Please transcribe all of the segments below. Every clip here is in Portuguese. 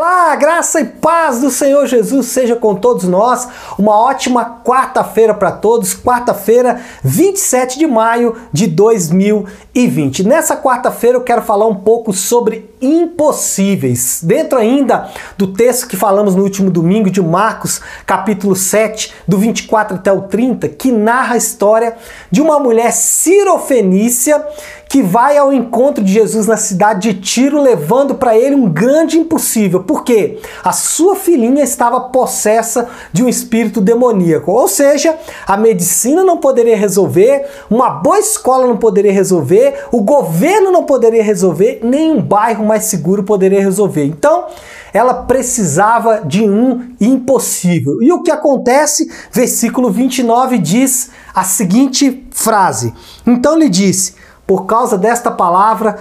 Olá, graça e paz do Senhor Jesus seja com todos nós. Uma ótima quarta-feira para todos, quarta-feira, 27 de maio de 2020. Nessa quarta-feira eu quero falar um pouco sobre impossíveis. Dentro ainda do texto que falamos no último domingo de Marcos, capítulo 7, do 24 até o 30, que narra a história de uma mulher cirofenícia que vai ao encontro de Jesus na cidade de Tiro, levando para ele um grande impossível. Por quê? A sua filhinha estava possessa de um espírito demoníaco. Ou seja, a medicina não poderia resolver, uma boa escola não poderia resolver, o governo não poderia resolver, nem um bairro mais seguro poderia resolver. Então, ela precisava de um impossível. E o que acontece? Versículo 29 diz a seguinte frase: Então lhe disse por causa desta palavra,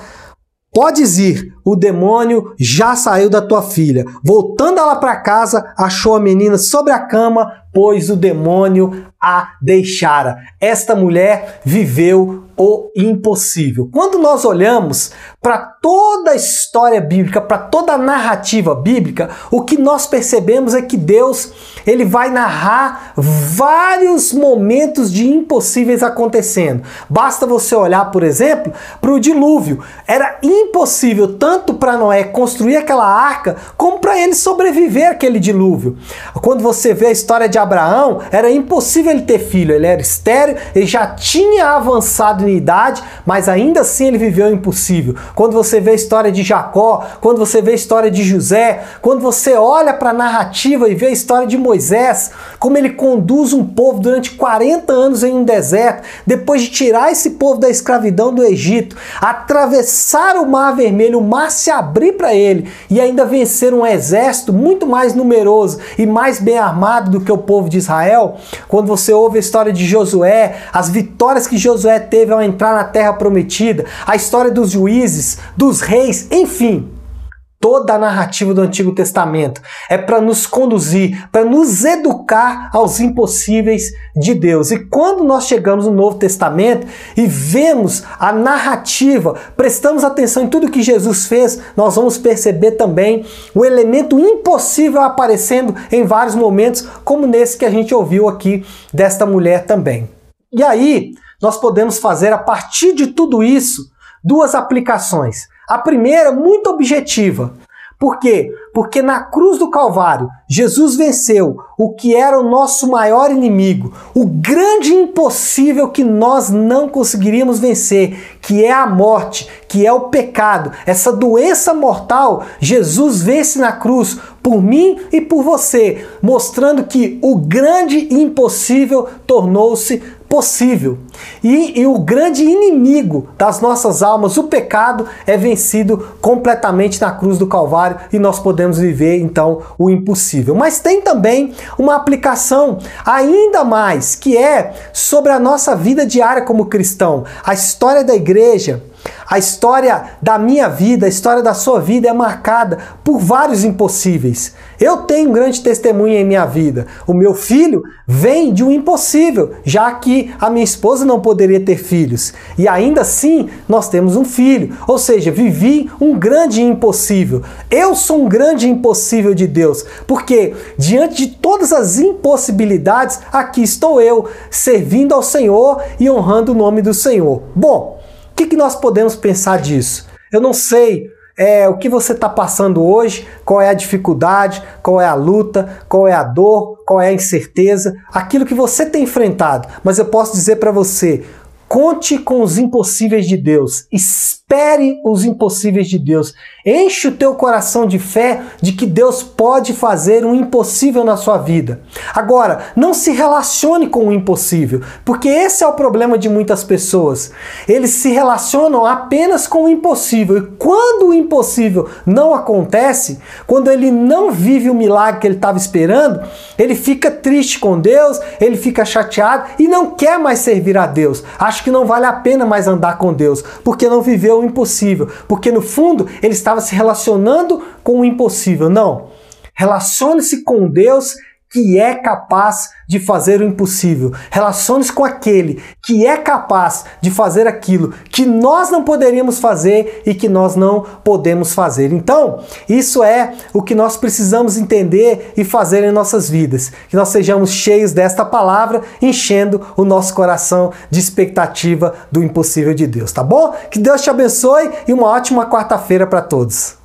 podes ir, o demônio já saiu da tua filha. Voltando ela para casa, achou a menina sobre a cama, pois o demônio a deixara. Esta mulher viveu o impossível. Quando nós olhamos para toda a história bíblica, para toda a narrativa bíblica, o que nós percebemos é que Deus, ele vai narrar vários momentos de impossíveis acontecendo. Basta você olhar, por exemplo, para o dilúvio. Era impossível tanto para Noé construir aquela arca, como para ele sobreviver àquele dilúvio. Quando você vê a história de Abraão, era impossível ele ter filho, ele era estéreo, ele já tinha avançado idade, mas ainda assim ele viveu o impossível. Quando você vê a história de Jacó, quando você vê a história de José, quando você olha para a narrativa e vê a história de Moisés, como ele conduz um povo durante 40 anos em um deserto, depois de tirar esse povo da escravidão do Egito, atravessar o Mar Vermelho, o mar se abrir para ele e ainda vencer um exército muito mais numeroso e mais bem armado do que o povo de Israel, quando você ouve a história de Josué, as vitórias que Josué teve ao entrar na terra prometida, a história dos juízes, dos reis, enfim. Toda a narrativa do Antigo Testamento é para nos conduzir, para nos educar aos impossíveis de Deus. E quando nós chegamos no Novo Testamento e vemos a narrativa, prestamos atenção em tudo que Jesus fez, nós vamos perceber também o elemento impossível aparecendo em vários momentos, como nesse que a gente ouviu aqui desta mulher também. E aí, nós podemos fazer a partir de tudo isso duas aplicações. A primeira, muito objetiva. Por quê? Porque na cruz do Calvário, Jesus venceu o que era o nosso maior inimigo, o grande impossível que nós não conseguiríamos vencer, que é a morte, que é o pecado. Essa doença mortal, Jesus vence na cruz por mim e por você, mostrando que o grande impossível tornou-se possível. E, e, o grande inimigo das nossas almas, o pecado, é vencido completamente na cruz do Calvário e nós podemos viver então o impossível. Mas tem também uma aplicação ainda mais, que é sobre a nossa vida diária como cristão. A história da igreja a história da minha vida, a história da sua vida é marcada por vários impossíveis. Eu tenho um grande testemunho em minha vida. O meu filho vem de um impossível, já que a minha esposa não poderia ter filhos. E ainda assim, nós temos um filho. Ou seja, vivi um grande impossível. Eu sou um grande impossível de Deus, porque diante de todas as impossibilidades, aqui estou eu, servindo ao Senhor e honrando o nome do Senhor. Bom, que, que nós podemos pensar disso? Eu não sei é, o que você está passando hoje, qual é a dificuldade, qual é a luta, qual é a dor, qual é a incerteza, aquilo que você tem enfrentado. Mas eu posso dizer para você: conte com os impossíveis de Deus. Espere os impossíveis de Deus. Enche o teu coração de fé de que Deus pode fazer um impossível na sua vida. Agora, não se relacione com o impossível, porque esse é o problema de muitas pessoas. Eles se relacionam apenas com o impossível. E quando o impossível não acontece, quando ele não vive o milagre que ele estava esperando, ele fica triste com Deus, ele fica chateado e não quer mais servir a Deus. Acha que não vale a pena mais andar com Deus, porque não viveu o impossível, porque no fundo ele estava se relacionando com o impossível. Não. Relacione-se com Deus que é capaz de fazer o impossível. Relacione-se com aquele que é capaz de fazer aquilo que nós não poderíamos fazer e que nós não podemos fazer. Então, isso é o que nós precisamos entender e fazer em nossas vidas. Que nós sejamos cheios desta palavra, enchendo o nosso coração de expectativa do impossível de Deus, tá bom? Que Deus te abençoe e uma ótima quarta-feira para todos.